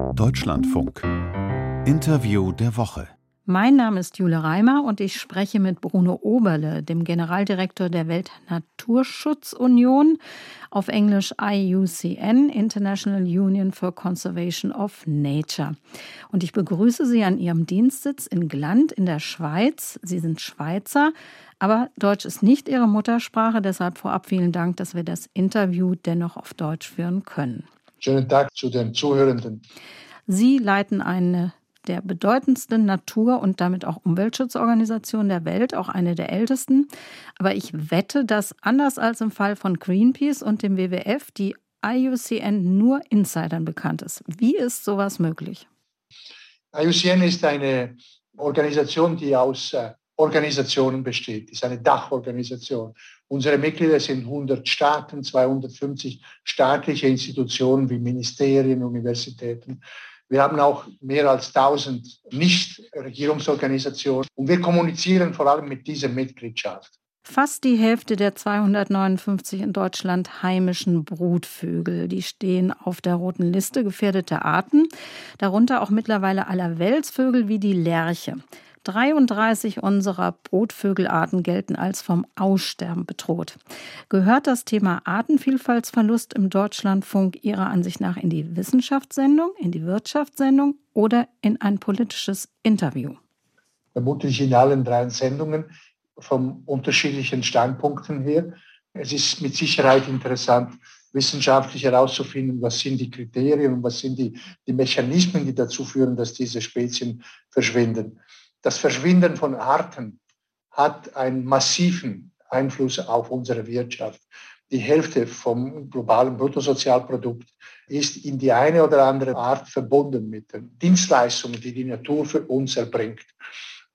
Deutschlandfunk. Interview der Woche. Mein Name ist Jule Reimer und ich spreche mit Bruno Oberle, dem Generaldirektor der Weltnaturschutzunion, auf Englisch IUCN, International Union for Conservation of Nature. Und ich begrüße Sie an Ihrem Dienstsitz in Gland in der Schweiz. Sie sind Schweizer, aber Deutsch ist nicht Ihre Muttersprache, deshalb vorab vielen Dank, dass wir das Interview dennoch auf Deutsch führen können. Schönen Tag zu den Zuhörenden. Sie leiten eine der bedeutendsten Natur- und damit auch Umweltschutzorganisationen der Welt, auch eine der ältesten. Aber ich wette, dass anders als im Fall von Greenpeace und dem WWF die IUCN nur Insidern bekannt ist. Wie ist sowas möglich? IUCN ist eine Organisation, die aus äh, Organisationen besteht, ist eine Dachorganisation. Unsere Mitglieder sind 100 Staaten, 250 staatliche Institutionen wie Ministerien, Universitäten. Wir haben auch mehr als 1000 Nichtregierungsorganisationen und wir kommunizieren vor allem mit dieser Mitgliedschaft. Fast die Hälfte der 259 in Deutschland heimischen Brutvögel, die stehen auf der roten Liste gefährdeter Arten, darunter auch mittlerweile aller Welsvögel wie die Lerche. 33 unserer Brutvögelarten gelten als vom Aussterben bedroht. Gehört das Thema Artenvielfaltsverlust im Deutschlandfunk Ihrer Ansicht nach in die Wissenschaftssendung, in die Wirtschaftssendung oder in ein politisches Interview? Vermutlich in allen drei Sendungen von unterschiedlichen Standpunkten her. Es ist mit Sicherheit interessant, wissenschaftlich herauszufinden, was sind die Kriterien und was sind die, die Mechanismen, die dazu führen, dass diese Spezien verschwinden das Verschwinden von Arten hat einen massiven Einfluss auf unsere Wirtschaft. Die Hälfte vom globalen Bruttosozialprodukt ist in die eine oder andere Art verbunden mit den Dienstleistungen, die die Natur für uns erbringt.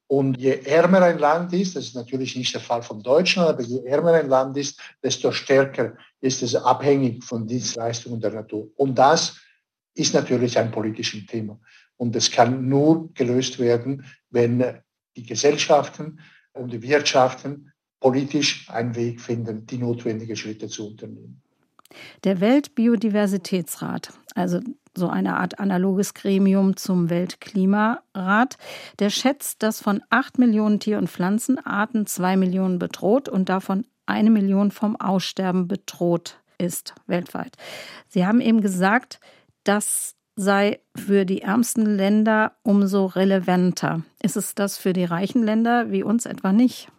Und je ärmer ein Land ist, das ist natürlich nicht der Fall von Deutschland, aber je ärmer ein Land ist, desto stärker ist es abhängig von Dienstleistungen der Natur. Und das ist natürlich ein politisches Thema. Und es kann nur gelöst werden, wenn die Gesellschaften und die Wirtschaften politisch einen Weg finden, die notwendigen Schritte zu unternehmen. Der Weltbiodiversitätsrat, also so eine Art analoges Gremium zum Weltklimarat, der schätzt, dass von acht Millionen Tier- und Pflanzenarten zwei Millionen bedroht und davon eine Million vom Aussterben bedroht ist weltweit. Sie haben eben gesagt, dass sei für die ärmsten Länder umso relevanter. Ist es das für die reichen Länder wie uns etwa nicht?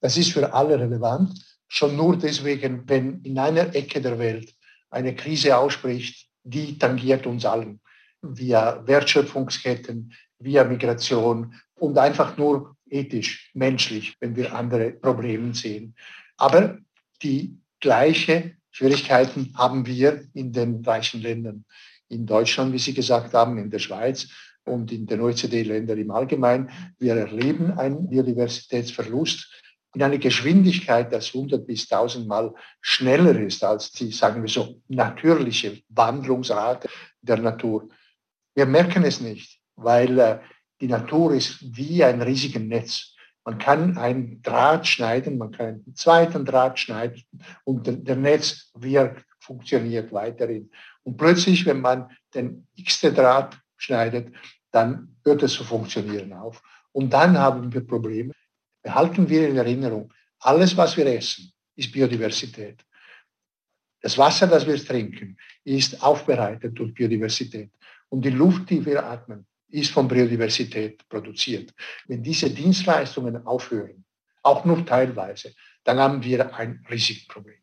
Das ist für alle relevant. Schon nur deswegen, wenn in einer Ecke der Welt eine Krise ausspricht, die tangiert uns allen. Via Wertschöpfungsketten, via Migration und einfach nur ethisch, menschlich, wenn wir andere Probleme sehen. Aber die gleiche Schwierigkeiten haben wir in den reichen Ländern in Deutschland, wie Sie gesagt haben, in der Schweiz und in den OECD-Ländern im Allgemeinen. Wir erleben einen Biodiversitätsverlust in einer Geschwindigkeit, das 100 bis 1000 Mal schneller ist als die, sagen wir so, natürliche Wandlungsrate der Natur. Wir merken es nicht, weil äh, die Natur ist wie ein riesiges Netz. Man kann einen Draht schneiden, man kann einen zweiten Draht schneiden und der Netz wirkt, funktioniert weiterhin. Und plötzlich, wenn man den x-te Draht schneidet, dann hört es zu funktionieren auf. Und dann haben wir Probleme. Behalten wir in Erinnerung, alles, was wir essen, ist Biodiversität. Das Wasser, das wir trinken, ist aufbereitet durch Biodiversität. Und die Luft, die wir atmen, ist von Biodiversität produziert. Wenn diese Dienstleistungen aufhören, auch nur teilweise, dann haben wir ein Risikoproblem.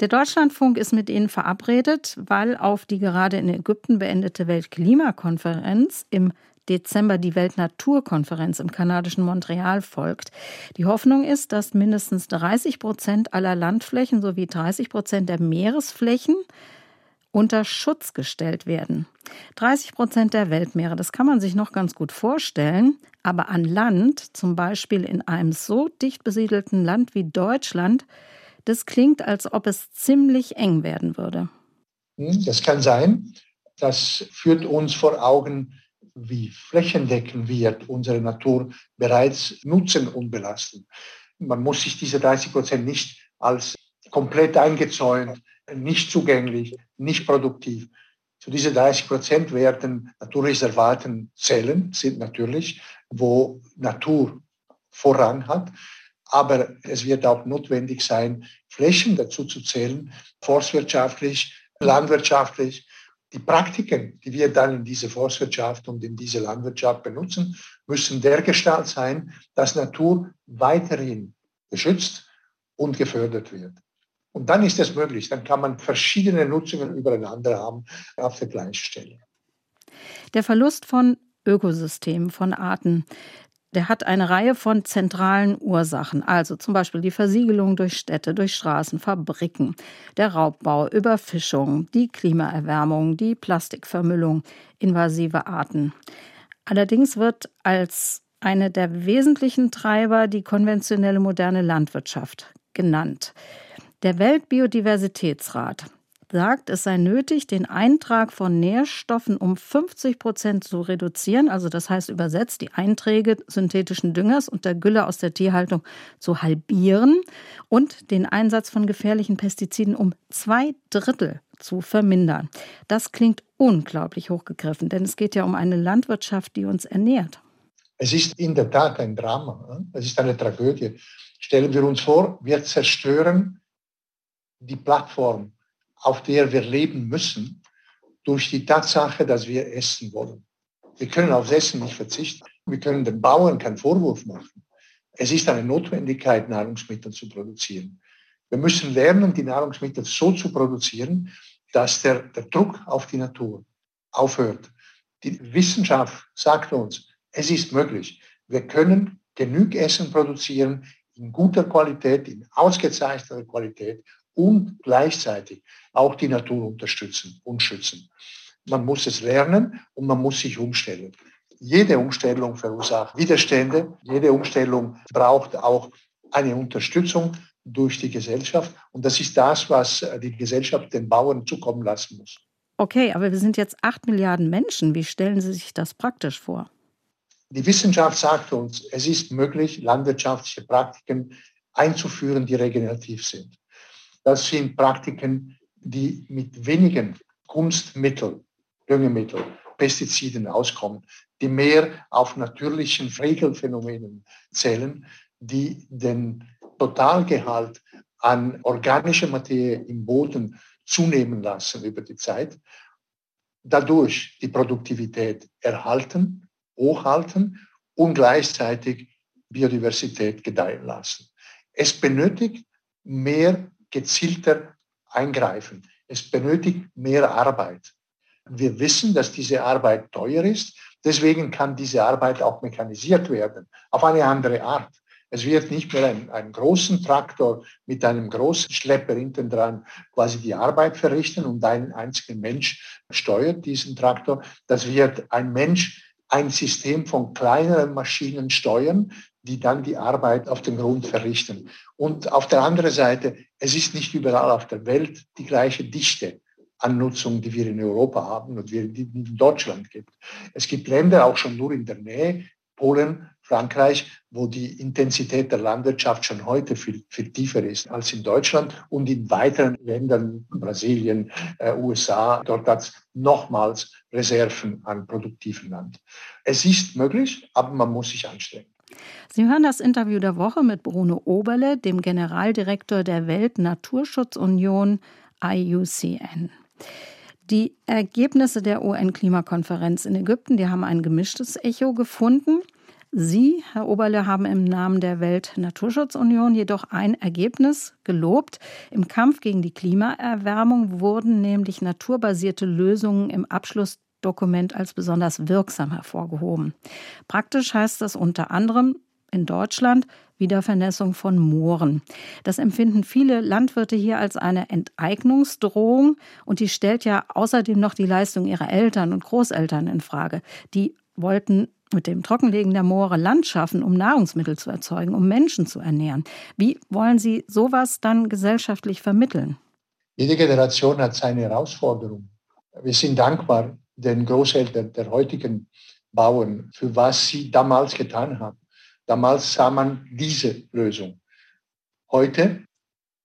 Der Deutschlandfunk ist mit Ihnen verabredet, weil auf die gerade in Ägypten beendete Weltklimakonferenz im Dezember die Weltnaturkonferenz im kanadischen Montreal folgt. Die Hoffnung ist, dass mindestens 30 Prozent aller Landflächen sowie 30 Prozent der Meeresflächen unter Schutz gestellt werden. 30 Prozent der Weltmeere, das kann man sich noch ganz gut vorstellen, aber an Land, zum Beispiel in einem so dicht besiedelten Land wie Deutschland, das klingt, als ob es ziemlich eng werden würde. Hm, das kann sein. Das führt uns vor Augen, wie flächendeckend wir unsere Natur bereits nutzen und belasten. Man muss sich diese 30 Prozent nicht als komplett eingezäunt, nicht zugänglich, nicht produktiv. Zu diesen 30 Prozent werden Naturreservaten zählen, sind natürlich, wo Natur Vorrang hat. Aber es wird auch notwendig sein, Flächen dazu zu zählen, forstwirtschaftlich, landwirtschaftlich. Die Praktiken, die wir dann in diese Forstwirtschaft und in diese Landwirtschaft benutzen, müssen dergestalt sein, dass Natur weiterhin geschützt und gefördert wird. Und dann ist es möglich, dann kann man verschiedene Nutzungen übereinander haben auf der gleichen Stelle. Der Verlust von Ökosystemen, von Arten, der hat eine Reihe von zentralen Ursachen, also zum Beispiel die Versiegelung durch Städte, durch Straßen, Fabriken, der Raubbau, Überfischung, die Klimaerwärmung, die Plastikvermüllung, invasive Arten. Allerdings wird als eine der wesentlichen Treiber die konventionelle moderne Landwirtschaft genannt. Der Weltbiodiversitätsrat sagt, es sei nötig, den Eintrag von Nährstoffen um 50 Prozent zu reduzieren, also das heißt übersetzt die Einträge synthetischen Düngers und der Gülle aus der Tierhaltung zu halbieren und den Einsatz von gefährlichen Pestiziden um zwei Drittel zu vermindern. Das klingt unglaublich hochgegriffen, denn es geht ja um eine Landwirtschaft, die uns ernährt. Es ist in der Tat ein Drama, es ist eine Tragödie. Stellen wir uns vor, wir zerstören die Plattform auf der wir leben müssen, durch die Tatsache, dass wir essen wollen. Wir können aufs Essen nicht verzichten. Wir können den Bauern keinen Vorwurf machen. Es ist eine Notwendigkeit, Nahrungsmittel zu produzieren. Wir müssen lernen, die Nahrungsmittel so zu produzieren, dass der, der Druck auf die Natur aufhört. Die Wissenschaft sagt uns, es ist möglich. Wir können genug Essen produzieren in guter Qualität, in ausgezeichneter Qualität und gleichzeitig auch die Natur unterstützen und schützen. Man muss es lernen und man muss sich umstellen. Jede Umstellung verursacht Widerstände. Jede Umstellung braucht auch eine Unterstützung durch die Gesellschaft. Und das ist das, was die Gesellschaft den Bauern zukommen lassen muss. Okay, aber wir sind jetzt acht Milliarden Menschen. Wie stellen Sie sich das praktisch vor? Die Wissenschaft sagt uns, es ist möglich, landwirtschaftliche Praktiken einzuführen, die regenerativ sind. Das sind Praktiken, die mit wenigen Kunstmitteln, Düngemitteln, Pestiziden auskommen, die mehr auf natürlichen Regelphänomenen zählen, die den Totalgehalt an organischer Materie im Boden zunehmen lassen über die Zeit, dadurch die Produktivität erhalten, hochhalten und gleichzeitig Biodiversität gedeihen lassen. Es benötigt mehr gezielter eingreifen. Es benötigt mehr Arbeit. Wir wissen, dass diese Arbeit teuer ist. Deswegen kann diese Arbeit auch mechanisiert werden, auf eine andere Art. Es wird nicht mehr ein, einen großen Traktor mit einem großen Schlepper hinten dran quasi die Arbeit verrichten und ein einziger Mensch steuert diesen Traktor. Das wird ein Mensch ein System von kleineren Maschinen steuern, die dann die Arbeit auf dem Grund verrichten. Und auf der anderen Seite, es ist nicht überall auf der Welt die gleiche Dichte an Nutzung, die wir in Europa haben und die in Deutschland gibt. Es gibt Länder auch schon nur in der Nähe, Polen, Frankreich, wo die Intensität der Landwirtschaft schon heute viel, viel tiefer ist als in Deutschland und in weiteren Ländern, Brasilien, äh, USA, dort hat es nochmals Reserven an produktivem Land. Es ist möglich, aber man muss sich anstrengen. Sie hören das Interview der Woche mit Bruno Oberle, dem Generaldirektor der Weltnaturschutzunion IUCN. Die Ergebnisse der UN-Klimakonferenz in Ägypten, die haben ein gemischtes Echo gefunden. Sie, Herr Oberle, haben im Namen der Weltnaturschutzunion jedoch ein Ergebnis gelobt. Im Kampf gegen die Klimaerwärmung wurden nämlich naturbasierte Lösungen im Abschluss Dokument als besonders wirksam hervorgehoben. Praktisch heißt das unter anderem in Deutschland Wiedervernässung von Mooren. Das empfinden viele Landwirte hier als eine Enteignungsdrohung und die stellt ja außerdem noch die Leistung ihrer Eltern und Großeltern in Frage. Die wollten mit dem Trockenlegen der Moore Land schaffen, um Nahrungsmittel zu erzeugen, um Menschen zu ernähren. Wie wollen Sie sowas dann gesellschaftlich vermitteln? Jede Generation hat seine Herausforderung. Wir sind dankbar den Großeltern der heutigen Bauern, für was sie damals getan haben. Damals sah man diese Lösung. Heute,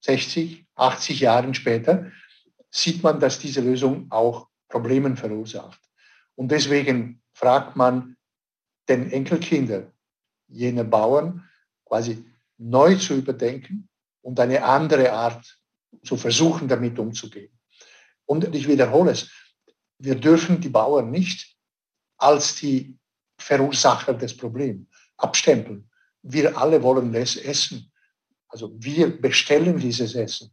60, 80 Jahre später, sieht man, dass diese Lösung auch Problemen verursacht. Und deswegen fragt man den Enkelkinder jener Bauern quasi neu zu überdenken und eine andere Art zu versuchen, damit umzugehen. Und ich wiederhole es, wir dürfen die Bauern nicht als die Verursacher des Problems abstempeln. Wir alle wollen es essen. Also wir bestellen dieses Essen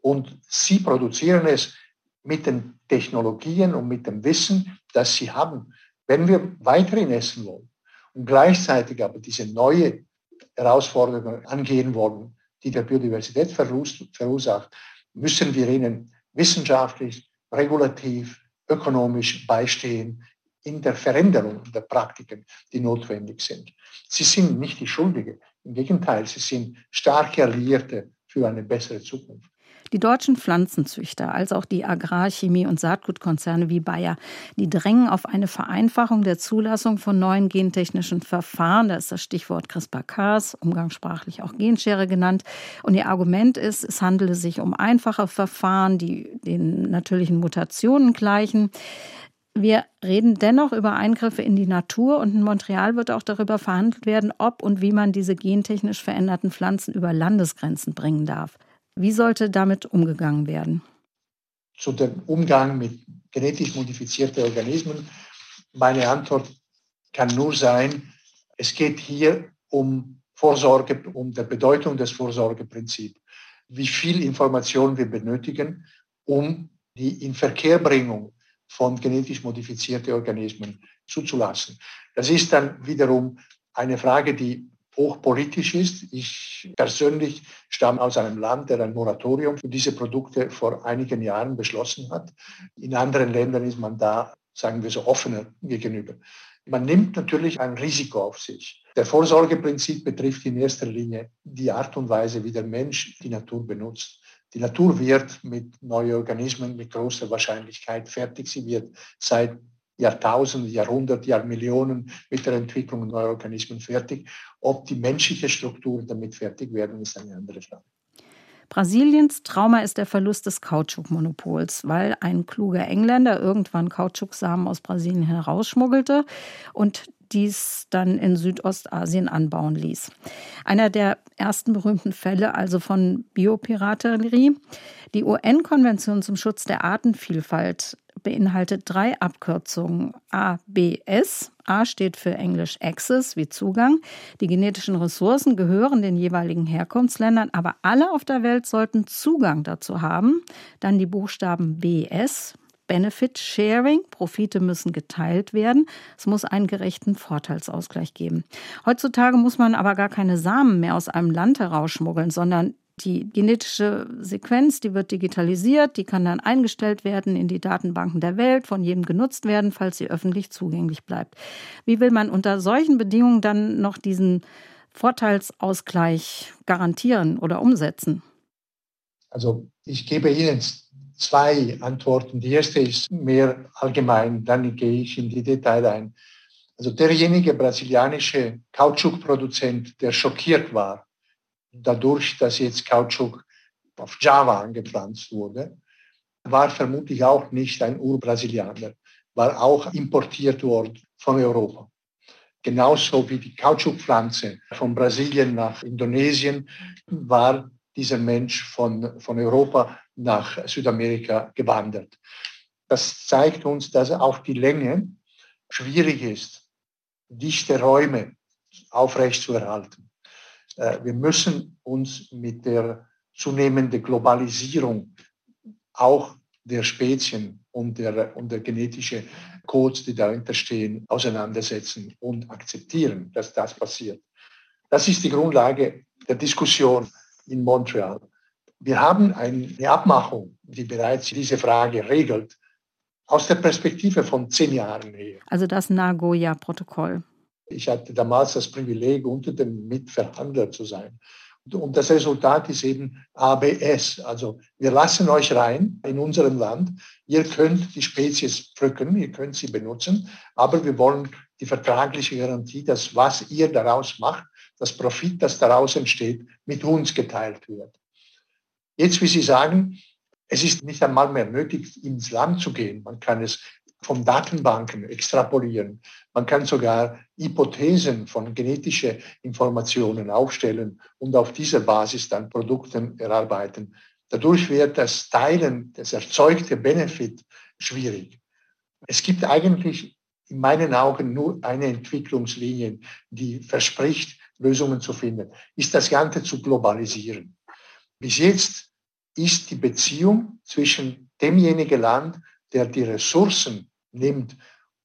und sie produzieren es mit den Technologien und mit dem Wissen, das sie haben. Wenn wir weiterhin essen wollen und gleichzeitig aber diese neue Herausforderungen angehen wollen, die der Biodiversität verursacht, müssen wir ihnen wissenschaftlich, regulativ, ökonomisch beistehen in der Veränderung der Praktiken, die notwendig sind. Sie sind nicht die Schuldige. Im Gegenteil, sie sind starke Alliierte für eine bessere Zukunft. Die deutschen Pflanzenzüchter, als auch die Agrarchemie- und Saatgutkonzerne wie Bayer, die drängen auf eine Vereinfachung der Zulassung von neuen gentechnischen Verfahren. Da ist das Stichwort CRISPR-Cas, umgangssprachlich auch Genschere genannt. Und ihr Argument ist, es handele sich um einfache Verfahren, die den natürlichen Mutationen gleichen. Wir reden dennoch über Eingriffe in die Natur und in Montreal wird auch darüber verhandelt werden, ob und wie man diese gentechnisch veränderten Pflanzen über Landesgrenzen bringen darf. Wie sollte damit umgegangen werden? Zu dem Umgang mit genetisch modifizierten Organismen. Meine Antwort kann nur sein, es geht hier um Vorsorge, um die Bedeutung des Vorsorgeprinzips. Wie viel Information wir benötigen, um die Inverkehrbringung von genetisch modifizierten Organismen zuzulassen. Das ist dann wiederum eine Frage, die hochpolitisch ist. Ich persönlich stamme aus einem Land, der ein Moratorium für diese Produkte vor einigen Jahren beschlossen hat. In anderen Ländern ist man da, sagen wir so, offener gegenüber. Man nimmt natürlich ein Risiko auf sich. Der Vorsorgeprinzip betrifft in erster Linie die Art und Weise, wie der Mensch die Natur benutzt. Die Natur wird mit neuen Organismen mit großer Wahrscheinlichkeit fertig. Sie wird seit Jahrtausende, Jahrhunderte, Jahrmillionen mit der Entwicklung neuer Organismen fertig. Ob die menschliche Struktur damit fertig werden, ist eine andere Frage. Brasiliens Trauma ist der Verlust des Kautschukmonopols, weil ein kluger Engländer irgendwann Kautschuksamen aus Brasilien herausschmuggelte und dies dann in Südostasien anbauen ließ. Einer der ersten berühmten Fälle also von Biopiraterie. Die UN-Konvention zum Schutz der Artenvielfalt beinhaltet drei Abkürzungen ABS. A steht für Englisch Access wie Zugang. Die genetischen Ressourcen gehören den jeweiligen Herkunftsländern, aber alle auf der Welt sollten Zugang dazu haben. Dann die Buchstaben BS, Benefit Sharing. Profite müssen geteilt werden. Es muss einen gerechten Vorteilsausgleich geben. Heutzutage muss man aber gar keine Samen mehr aus einem Land herausschmuggeln, sondern die genetische Sequenz, die wird digitalisiert, die kann dann eingestellt werden in die Datenbanken der Welt, von jedem genutzt werden, falls sie öffentlich zugänglich bleibt. Wie will man unter solchen Bedingungen dann noch diesen Vorteilsausgleich garantieren oder umsetzen? Also ich gebe Ihnen zwei Antworten. Die erste ist mehr allgemein, dann gehe ich in die Details ein. Also derjenige brasilianische Kautschukproduzent, der schockiert war, dadurch, dass jetzt Kautschuk auf Java angepflanzt wurde, war vermutlich auch nicht ein Urbrasilianer, war auch importiert worden von Europa. Genauso wie die Kautschukpflanze von Brasilien nach Indonesien war dieser Mensch von, von Europa nach Südamerika gewandert. Das zeigt uns, dass auf die Länge schwierig ist, dichte Räume aufrechtzuerhalten. Äh, wir müssen uns mit der zunehmenden Globalisierung auch der Spezien und der, und der genetische Codes, die dahinter stehen, auseinandersetzen und akzeptieren, dass das passiert. Das ist die Grundlage der Diskussion in Montreal. Wir haben eine Abmachung, die bereits diese Frage regelt, aus der Perspektive von zehn Jahren her. Also das Nagoya-Protokoll. Ich hatte damals das Privileg, unter dem Mitverhandler zu sein. Und das Resultat ist eben ABS. Also wir lassen euch rein in unserem Land. Ihr könnt die Spezies pflücken, ihr könnt sie benutzen, aber wir wollen die vertragliche Garantie, dass was ihr daraus macht, das Profit, das daraus entsteht, mit uns geteilt wird. Jetzt, wie Sie sagen, Es ist nicht einmal mehr nötig, ins Land zu gehen. Man kann es von Datenbanken extrapolieren. Man kann sogar Hypothesen von genetischen Informationen aufstellen und auf dieser Basis dann Produkte erarbeiten. Dadurch wird das Teilen, das erzeugte Benefit schwierig. Es gibt eigentlich in meinen Augen nur eine Entwicklungslinie, die verspricht, Lösungen zu finden, ist das Ganze zu globalisieren. Bis jetzt ist die Beziehung zwischen demjenigen Land, der die Ressourcen nimmt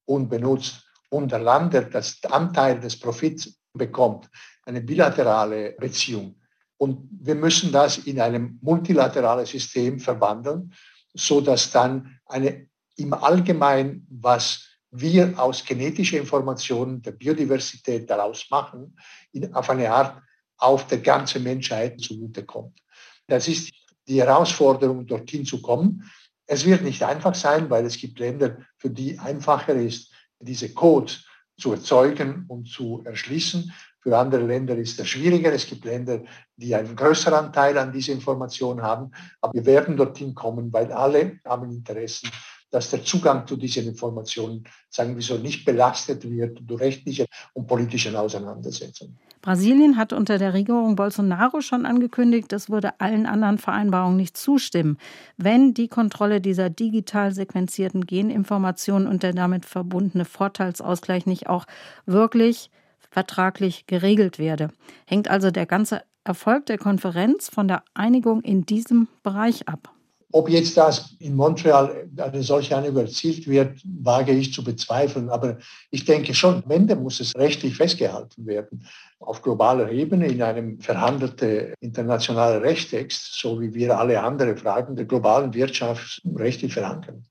und benutzt, und der Land, der das Anteil des Profits bekommt, eine bilaterale Beziehung. Und wir müssen das in einem multilateralen System verwandeln, so dass dann eine im Allgemeinen, was wir aus genetischen Informationen der Biodiversität daraus machen, in, auf eine Art auf der ganzen Menschheit zugutekommt. Das ist die Herausforderung, dorthin zu kommen. Es wird nicht einfach sein, weil es gibt Länder, für die einfacher ist, diese Codes zu erzeugen und zu erschließen. Für andere Länder ist das schwieriger. Es gibt Länder, die einen größeren Anteil an dieser Information haben. Aber wir werden dorthin kommen, weil alle haben Interessen dass der Zugang zu diesen Informationen, sagen wir so, nicht belastet wird durch rechtliche und politische Auseinandersetzungen. Brasilien hat unter der Regierung Bolsonaro schon angekündigt, es würde allen anderen Vereinbarungen nicht zustimmen, wenn die Kontrolle dieser digital sequenzierten Geninformationen und der damit verbundene Vorteilsausgleich nicht auch wirklich vertraglich geregelt werde. Hängt also der ganze Erfolg der Konferenz von der Einigung in diesem Bereich ab. Ob jetzt das in Montreal eine solche Einigung erzielt wird, wage ich zu bezweifeln. Aber ich denke schon, am Ende muss es rechtlich festgehalten werden. Auf globaler Ebene in einem verhandelten internationalen Rechtstext, so wie wir alle anderen Fragen der globalen Wirtschaft rechtlich verankern.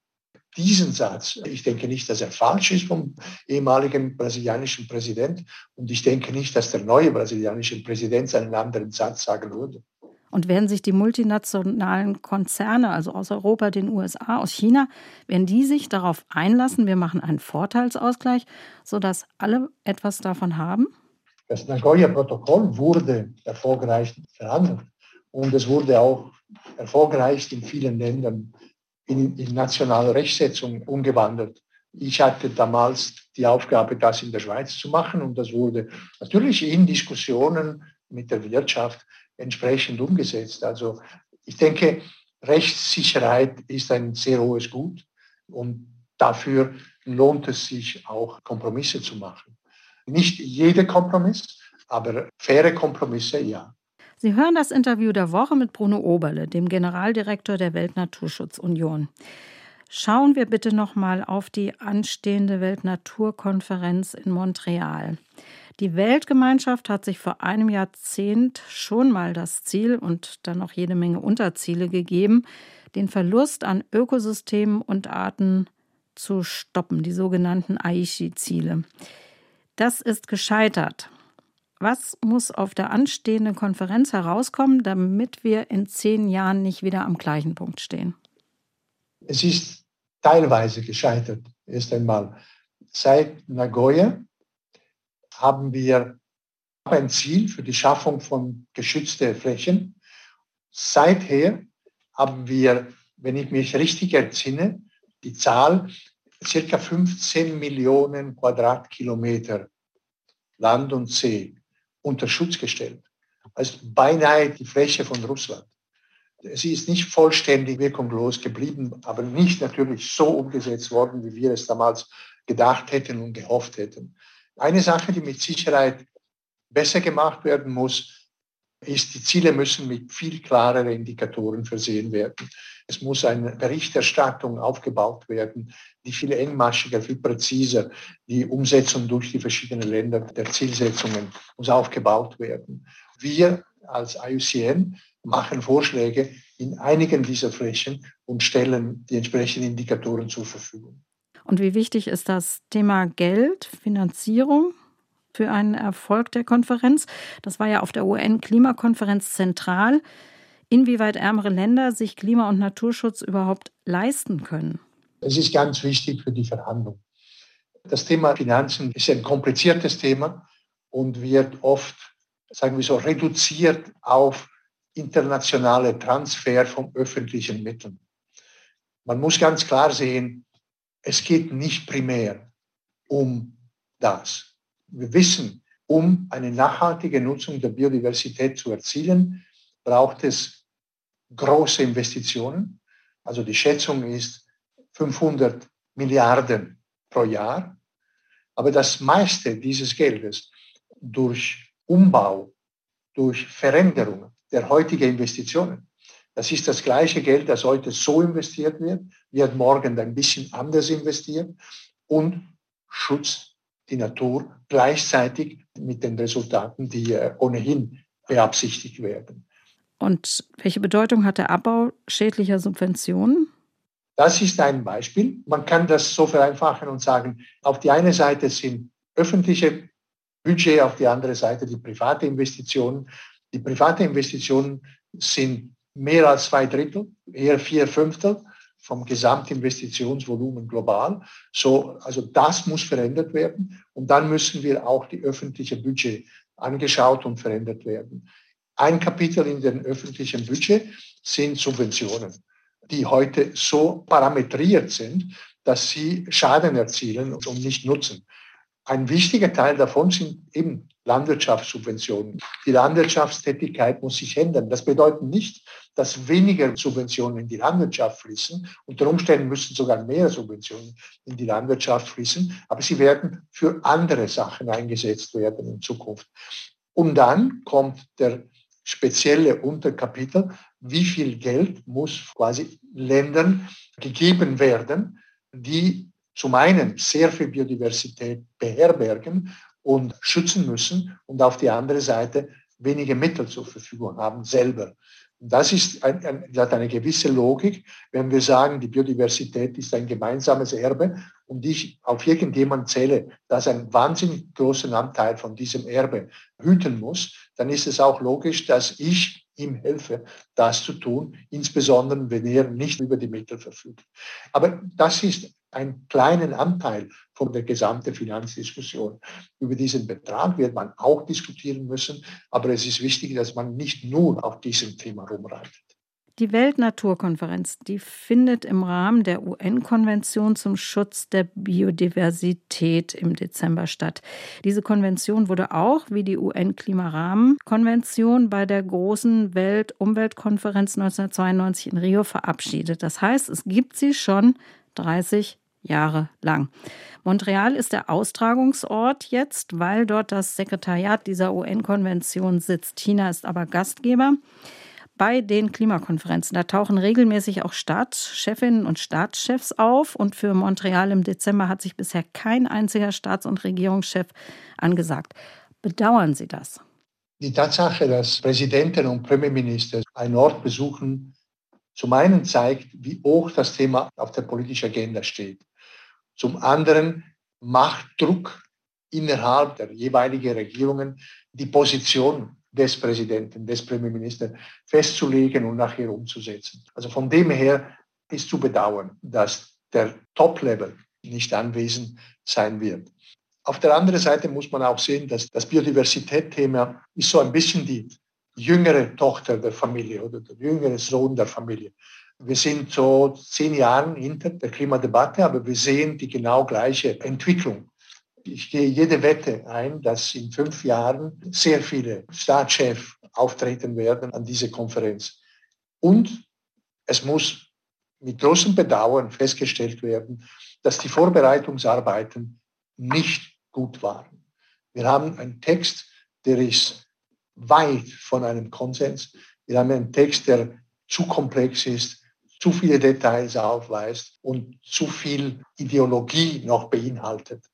Diesen Satz, ich denke nicht, dass er falsch ist vom ehemaligen brasilianischen Präsident und ich denke nicht, dass der neue brasilianische Präsident einen anderen Satz sagen würde. Und werden sich die multinationalen Konzerne, also aus Europa, den USA, aus China, werden die sich darauf einlassen, wir machen einen Vorteilsausgleich, sodass alle etwas davon haben? Das Nagoya-Protokoll wurde erfolgreich verhandelt und es wurde auch erfolgreich in vielen Ländern in, in nationale Rechtsetzung umgewandelt. Ich hatte damals die Aufgabe, das in der Schweiz zu machen und das wurde natürlich in Diskussionen mit der Wirtschaft entsprechend umgesetzt. Also ich denke, Rechtssicherheit ist ein sehr hohes Gut und dafür lohnt es sich auch, Kompromisse zu machen. Nicht jeder Kompromiss, aber faire Kompromisse, ja. Sie hören das Interview der Woche mit Bruno Oberle, dem Generaldirektor der Weltnaturschutzunion. Schauen wir bitte noch mal auf die anstehende Weltnaturkonferenz in Montreal. Die Weltgemeinschaft hat sich vor einem Jahrzehnt schon mal das Ziel und dann noch jede Menge Unterziele gegeben, den Verlust an Ökosystemen und Arten zu stoppen, die sogenannten Aichi-Ziele. Das ist gescheitert. Was muss auf der anstehenden Konferenz herauskommen, damit wir in zehn Jahren nicht wieder am gleichen Punkt stehen? Es ist teilweise gescheitert, erst einmal. Seit Nagoya haben wir ein Ziel für die Schaffung von geschützten Flächen. Seither haben wir, wenn ich mich richtig entsinne, die Zahl circa 15 Millionen Quadratkilometer Land und See unter Schutz gestellt. Also beinahe die Fläche von Russland. Sie ist nicht vollständig wirkungslos geblieben, aber nicht natürlich so umgesetzt worden, wie wir es damals gedacht hätten und gehofft hätten. Eine Sache, die mit Sicherheit besser gemacht werden muss, ist, die Ziele müssen mit viel klareren Indikatoren versehen werden. Es muss eine Berichterstattung aufgebaut werden, die viel engmaschiger, viel präziser, die Umsetzung durch die verschiedenen Länder der Zielsetzungen muss aufgebaut werden. Wir als IUCN machen Vorschläge in einigen dieser Flächen und stellen die entsprechenden Indikatoren zur Verfügung. Und wie wichtig ist das Thema Geld, Finanzierung für einen Erfolg der Konferenz? Das war ja auf der UN-Klimakonferenz zentral. Inwieweit ärmere Länder sich Klima- und Naturschutz überhaupt leisten können? Es ist ganz wichtig für die Verhandlung. Das Thema Finanzen ist ein kompliziertes Thema und wird oft, sagen wir so, reduziert auf internationale Transfer von öffentlichen Mitteln. Man muss ganz klar sehen, es geht nicht primär um das. Wir wissen, um eine nachhaltige Nutzung der Biodiversität zu erzielen, braucht es große Investitionen. Also die Schätzung ist 500 Milliarden pro Jahr. Aber das meiste dieses Geldes durch Umbau, durch Veränderungen der heutigen Investitionen, das ist das gleiche Geld, das heute so investiert wird, wird morgen ein bisschen anders investiert und schützt die Natur gleichzeitig mit den Resultaten, die äh, ohnehin beabsichtigt werden. Und welche Bedeutung hat der Abbau schädlicher Subventionen? Das ist ein Beispiel. Man kann das so vereinfachen und sagen, auf die eine Seite sind öffentliche Budget, auf die andere Seite die private Investitionen. Die private Investitionen sind mehr als zwei Drittel, eher vier Fünftel vom Gesamtinvestitionsvolumen global. So, also das muss verändert werden. Und dann müssen wir auch die öffentliche Budget angeschaut und verändert werden. Ein Kapitel in dem öffentlichen Budget sind Subventionen, die heute so parametriert sind, dass sie Schaden erzielen und nicht nutzen. Ein wichtiger Teil davon sind eben Landwirtschaftssubventionen. Die Landwirtschaftstätigkeit muss sich ändern. Das bedeutet nicht, dass weniger Subventionen in die Landwirtschaft fließen. Unter Umständen müssen sogar mehr Subventionen in die Landwirtschaft fließen, aber sie werden für andere Sachen eingesetzt werden in Zukunft. Und dann kommt der spezielle Unterkapitel, wie viel Geld muss quasi Ländern gegeben werden, die zum einen sehr viel Biodiversität beherbergen und schützen müssen und auf die andere Seite wenige Mittel zur Verfügung haben selber. Das ist ein, ein, hat eine gewisse Logik, wenn wir sagen, die Biodiversität ist ein gemeinsames Erbe und ich auf irgendjemand zähle, das einen wahnsinnig großen Anteil von diesem Erbe hüten muss, dann ist es auch logisch, dass ich ihm helfe, das zu tun, insbesondere wenn er nicht über die Mittel verfügt. Aber das ist einen kleinen Anteil von der gesamten Finanzdiskussion. Über diesen Betrag wird man auch diskutieren müssen, aber es ist wichtig, dass man nicht nur auf diesem Thema rumreitet. Die Weltnaturkonferenz, die findet im Rahmen der UN-Konvention zum Schutz der Biodiversität im Dezember statt. Diese Konvention wurde auch, wie die UN-Klimarahmenkonvention, bei der großen Weltumweltkonferenz 1992 in Rio verabschiedet. Das heißt, es gibt sie schon 30 Jahre lang. Montreal ist der Austragungsort jetzt, weil dort das Sekretariat dieser UN-Konvention sitzt. China ist aber Gastgeber bei den Klimakonferenzen. Da tauchen regelmäßig auch Staatschefinnen und Staatschefs auf. Und für Montreal im Dezember hat sich bisher kein einziger Staats- und Regierungschef angesagt. Bedauern Sie das? Die Tatsache, dass Präsidenten und Premierminister einen Ort besuchen, zum einen zeigt, wie hoch das Thema auf der politischen Agenda steht. Zum anderen macht Druck innerhalb der jeweiligen Regierungen die Position des Präsidenten, des Premierministers festzulegen und nachher umzusetzen. Also von dem her ist zu bedauern, dass der Top-Level nicht anwesend sein wird. Auf der anderen Seite muss man auch sehen, dass das Biodiversität-Thema ist so ein bisschen die jüngere Tochter der Familie oder der jüngere Sohn der Familie. Wir sind so zehn Jahre hinter der Klimadebatte, aber wir sehen die genau gleiche Entwicklung. Ich gehe jede Wette ein, dass in fünf Jahren sehr viele Staatschefs auftreten werden an diese Konferenz. Und es muss mit großem Bedauern festgestellt werden, dass die Vorbereitungsarbeiten nicht gut waren. Wir haben einen Text, der ist weit von einem Konsens. Wir haben einen Text, der zu komplex ist, zu viele Details aufweist und zu viel Ideologie noch beinhaltet.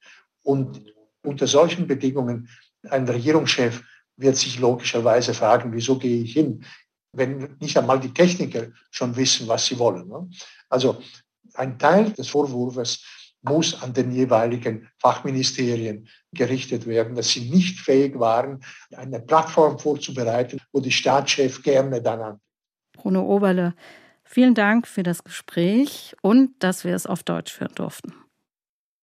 Und unter solchen Bedingungen, ein Regierungschef wird sich logischerweise fragen, wieso gehe ich hin, wenn nicht einmal die Techniker schon wissen, was sie wollen. Ne? Also ein Teil des Vorwurfs muss an den jeweiligen Fachministerien gerichtet werden, dass sie nicht fähig waren, eine Plattform vorzubereiten, wo die Staatschef gerne dann an. Bruno Oberle, vielen Dank für das Gespräch und dass wir es auf Deutsch führen durften.